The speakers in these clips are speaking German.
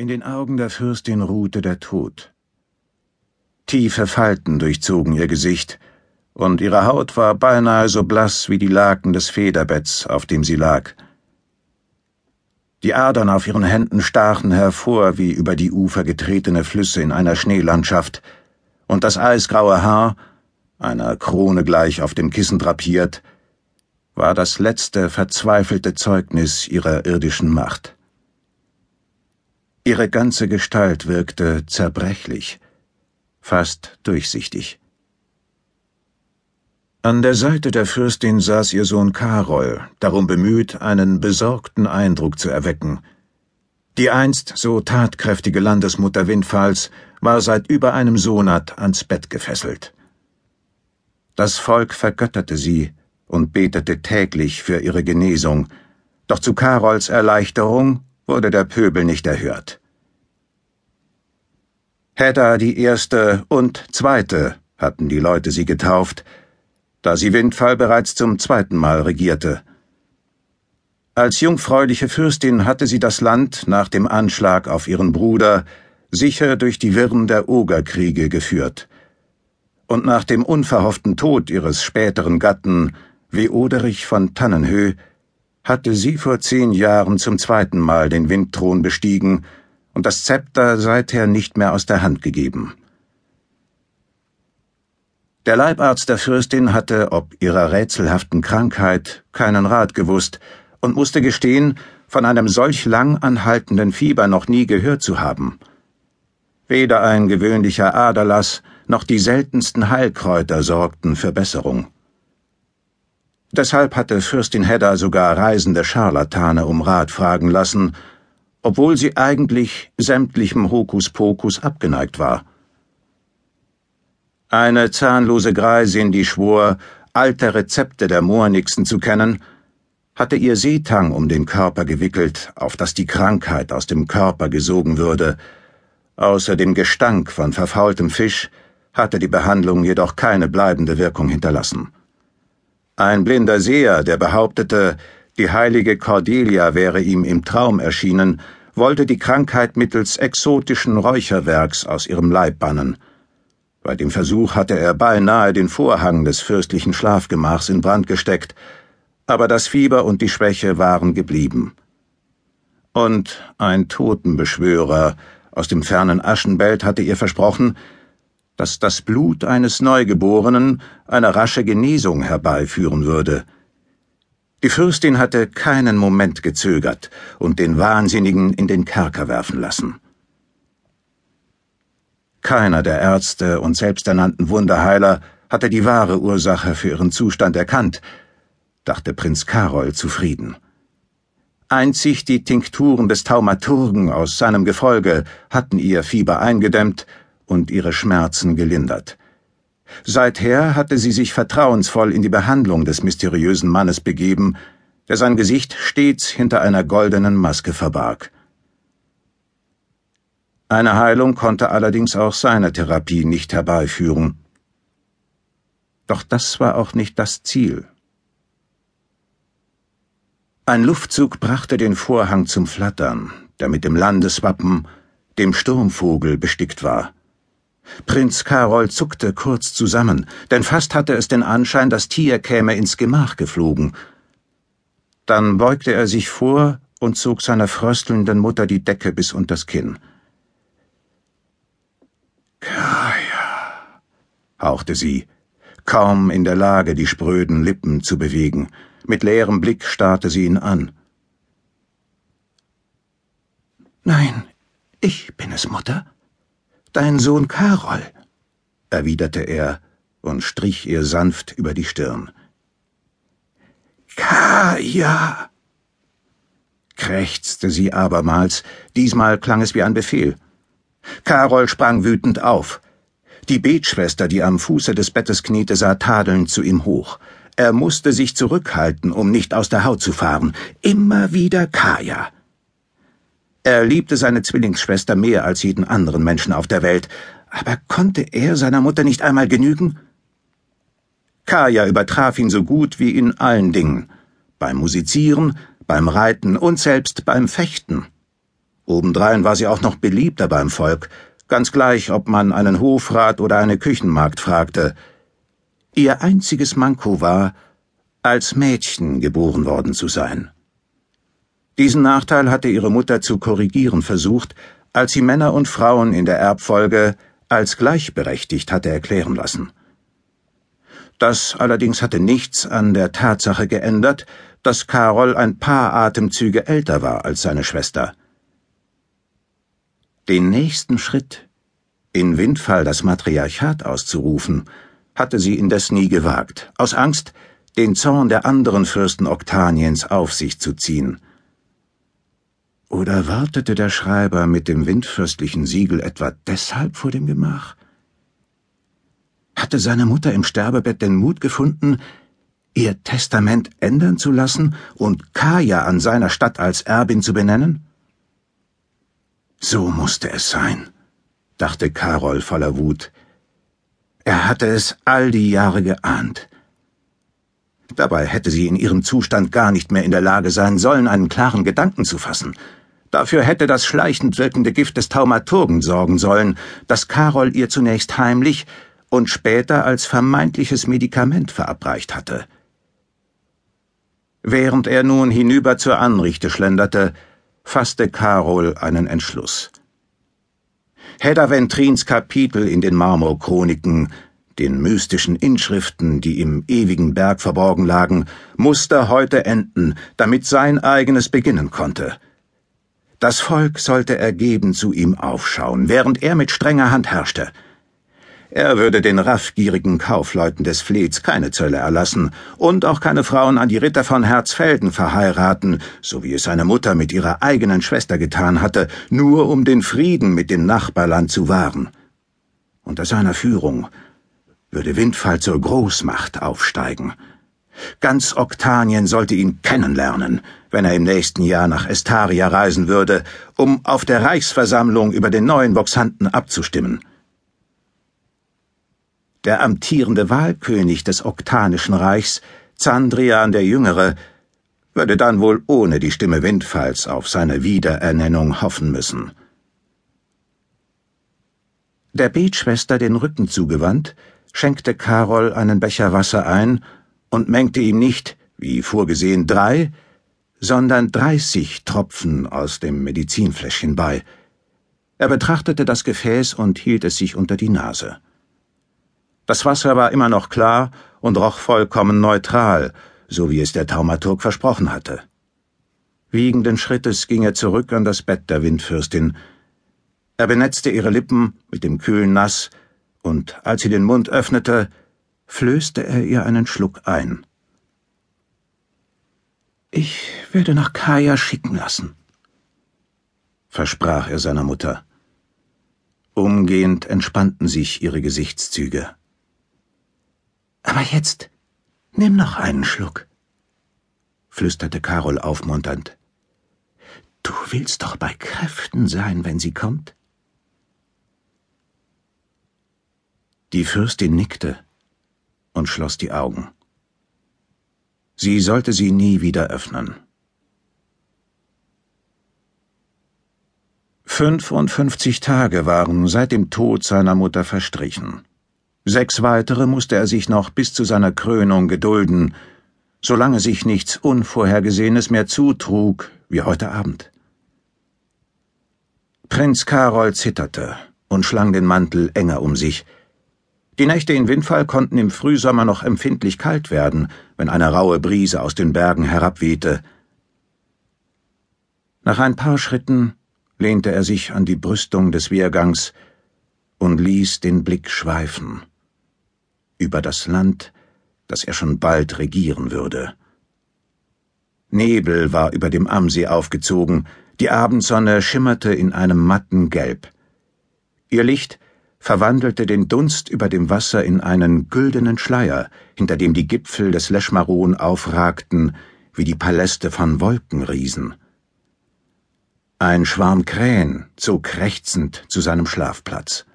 In den Augen der Fürstin ruhte der Tod. Tiefe Falten durchzogen ihr Gesicht, und ihre Haut war beinahe so blass wie die Laken des Federbetts, auf dem sie lag. Die Adern auf ihren Händen stachen hervor wie über die Ufer getretene Flüsse in einer Schneelandschaft, und das eisgraue Haar, einer Krone gleich auf dem Kissen drapiert, war das letzte verzweifelte Zeugnis ihrer irdischen Macht. Ihre ganze Gestalt wirkte zerbrechlich, fast durchsichtig. An der Seite der Fürstin saß ihr Sohn Karol, darum bemüht, einen besorgten Eindruck zu erwecken. Die einst so tatkräftige Landesmutter Windfalls war seit über einem Sonat ans Bett gefesselt. Das Volk vergötterte sie und betete täglich für ihre Genesung, doch zu Karols Erleichterung wurde der Pöbel nicht erhört. Hedda die Erste und Zweite hatten die Leute sie getauft, da sie Windfall bereits zum zweiten Mal regierte. Als jungfräuliche Fürstin hatte sie das Land nach dem Anschlag auf ihren Bruder sicher durch die Wirren der Ogerkriege geführt. Und nach dem unverhofften Tod ihres späteren Gatten, Weoderich von Tannenhöh, hatte sie vor zehn Jahren zum zweiten Mal den Windthron bestiegen und das Zepter seither nicht mehr aus der Hand gegeben. Der Leibarzt der Fürstin hatte ob ihrer rätselhaften Krankheit keinen Rat gewusst und musste gestehen, von einem solch lang anhaltenden Fieber noch nie gehört zu haben. Weder ein gewöhnlicher Aderlass noch die seltensten Heilkräuter sorgten für Besserung. Deshalb hatte Fürstin Hedda sogar reisende Scharlatane um Rat fragen lassen, obwohl sie eigentlich sämtlichem Hokuspokus abgeneigt war. Eine zahnlose Greisin, die schwor, alte Rezepte der Moornixen zu kennen, hatte ihr Seetang um den Körper gewickelt, auf das die Krankheit aus dem Körper gesogen würde. Außer dem Gestank von verfaultem Fisch hatte die Behandlung jedoch keine bleibende Wirkung hinterlassen. Ein blinder Seher, der behauptete, die heilige Cordelia wäre ihm im Traum erschienen, wollte die Krankheit mittels exotischen Räucherwerks aus ihrem Leib bannen. Bei dem Versuch hatte er beinahe den Vorhang des fürstlichen Schlafgemachs in Brand gesteckt, aber das Fieber und die Schwäche waren geblieben. Und ein Totenbeschwörer aus dem fernen Aschenbelt hatte ihr versprochen, dass das Blut eines Neugeborenen eine rasche Genesung herbeiführen würde. Die Fürstin hatte keinen Moment gezögert und den Wahnsinnigen in den Kerker werfen lassen. Keiner der Ärzte und selbsternannten Wunderheiler hatte die wahre Ursache für ihren Zustand erkannt, dachte Prinz Karol zufrieden. Einzig die Tinkturen des Taumaturgen aus seinem Gefolge hatten ihr Fieber eingedämmt und ihre Schmerzen gelindert. Seither hatte sie sich vertrauensvoll in die Behandlung des mysteriösen Mannes begeben, der sein Gesicht stets hinter einer goldenen Maske verbarg. Eine Heilung konnte allerdings auch seine Therapie nicht herbeiführen. Doch das war auch nicht das Ziel. Ein Luftzug brachte den Vorhang zum Flattern, der mit dem Landeswappen, dem Sturmvogel, bestickt war. Prinz Karol zuckte kurz zusammen, denn fast hatte es den Anschein, das Tier käme ins Gemach geflogen. Dann beugte er sich vor und zog seiner fröstelnden Mutter die Decke bis unters Kinn. Kaya, hauchte sie, kaum in der Lage, die spröden Lippen zu bewegen. Mit leerem Blick starrte sie ihn an. Nein, ich bin es, Mutter. Dein Sohn Karol, erwiderte er und strich ihr sanft über die Stirn. Kaja, krächzte sie abermals, diesmal klang es wie ein Befehl. Karol sprang wütend auf. Die Betschwester, die am Fuße des Bettes kniete, sah tadelnd zu ihm hoch. Er musste sich zurückhalten, um nicht aus der Haut zu fahren. Immer wieder Kaja. Er liebte seine Zwillingsschwester mehr als jeden anderen Menschen auf der Welt, aber konnte er seiner Mutter nicht einmal genügen? Kaya übertraf ihn so gut wie in allen Dingen, beim Musizieren, beim Reiten und selbst beim Fechten. Obendrein war sie auch noch beliebter beim Volk, ganz gleich, ob man einen Hofrat oder eine Küchenmagd fragte. Ihr einziges Manko war, als Mädchen geboren worden zu sein. Diesen Nachteil hatte ihre Mutter zu korrigieren versucht, als sie Männer und Frauen in der Erbfolge als gleichberechtigt hatte erklären lassen. Das allerdings hatte nichts an der Tatsache geändert, dass Karol ein paar Atemzüge älter war als seine Schwester. Den nächsten Schritt, in Windfall das Matriarchat auszurufen, hatte sie indes nie gewagt, aus Angst, den Zorn der anderen Fürsten Oktaniens auf sich zu ziehen. Oder wartete der Schreiber mit dem windfürstlichen Siegel etwa deshalb vor dem Gemach? Hatte seine Mutter im Sterbebett den Mut gefunden, ihr Testament ändern zu lassen und Kaya an seiner Stadt als Erbin zu benennen? So musste es sein, dachte Karol voller Wut. Er hatte es all die Jahre geahnt. Dabei hätte sie in ihrem Zustand gar nicht mehr in der Lage sein sollen, einen klaren Gedanken zu fassen. Dafür hätte das schleichend wirkende Gift des Taumaturgen sorgen sollen, das Karol ihr zunächst heimlich und später als vermeintliches Medikament verabreicht hatte. Während er nun hinüber zur Anrichte schlenderte, fasste Karol einen Entschluss. Hedda Ventrins Kapitel in den Marmorchroniken, den mystischen Inschriften, die im ewigen Berg verborgen lagen, musste heute enden, damit sein eigenes beginnen konnte. Das Volk sollte ergeben zu ihm aufschauen, während er mit strenger Hand herrschte. Er würde den raffgierigen Kaufleuten des Fleets keine Zölle erlassen und auch keine Frauen an die Ritter von Herzfelden verheiraten, so wie es seine Mutter mit ihrer eigenen Schwester getan hatte, nur um den Frieden mit dem Nachbarland zu wahren. Unter seiner Führung würde Windfall zur Großmacht aufsteigen. Ganz Oktanien sollte ihn kennenlernen, wenn er im nächsten Jahr nach Estaria reisen würde, um auf der Reichsversammlung über den neuen Voxanten abzustimmen. Der amtierende Wahlkönig des Oktanischen Reichs, Zandrian der Jüngere, würde dann wohl ohne die Stimme Windfalls auf seine Wiederernennung hoffen müssen. Der Betschwester den Rücken zugewandt, schenkte Karol einen Becher Wasser ein und mengte ihm nicht, wie vorgesehen, drei, sondern dreißig Tropfen aus dem Medizinfläschchen bei. Er betrachtete das Gefäß und hielt es sich unter die Nase. Das Wasser war immer noch klar und roch vollkommen neutral, so wie es der Taumaturg versprochen hatte. Wiegenden Schrittes ging er zurück an das Bett der Windfürstin. Er benetzte ihre Lippen mit dem kühlen Nass, und als sie den Mund öffnete, flößte er ihr einen Schluck ein. Ich werde nach Kaya schicken lassen, versprach er seiner Mutter. Umgehend entspannten sich ihre Gesichtszüge. Aber jetzt nimm noch einen Schluck, flüsterte Karol aufmunternd. Du willst doch bei Kräften sein, wenn sie kommt. Die Fürstin nickte und schloss die Augen. Sie sollte sie nie wieder öffnen. Fünfundfünfzig Tage waren seit dem Tod seiner Mutter verstrichen. Sechs weitere musste er sich noch bis zu seiner Krönung gedulden, solange sich nichts Unvorhergesehenes mehr zutrug, wie heute Abend. Prinz Karol zitterte und schlang den Mantel enger um sich. Die Nächte in Windfall konnten im Frühsommer noch empfindlich kalt werden, wenn eine raue Brise aus den Bergen herabwehte. Nach ein paar Schritten lehnte er sich an die Brüstung des Wehrgangs und ließ den Blick schweifen über das Land, das er schon bald regieren würde. Nebel war über dem Amsee aufgezogen, die Abendsonne schimmerte in einem matten Gelb. Ihr Licht verwandelte den Dunst über dem Wasser in einen güldenen Schleier, hinter dem die Gipfel des Leschmaron aufragten wie die Paläste von Wolkenriesen. Ein Schwarm Krähen zog krächzend zu seinem Schlafplatz.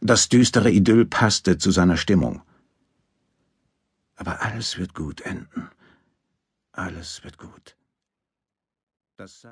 Das düstere Idyll passte zu seiner Stimmung. Aber alles wird gut enden. Alles wird gut. Das sagt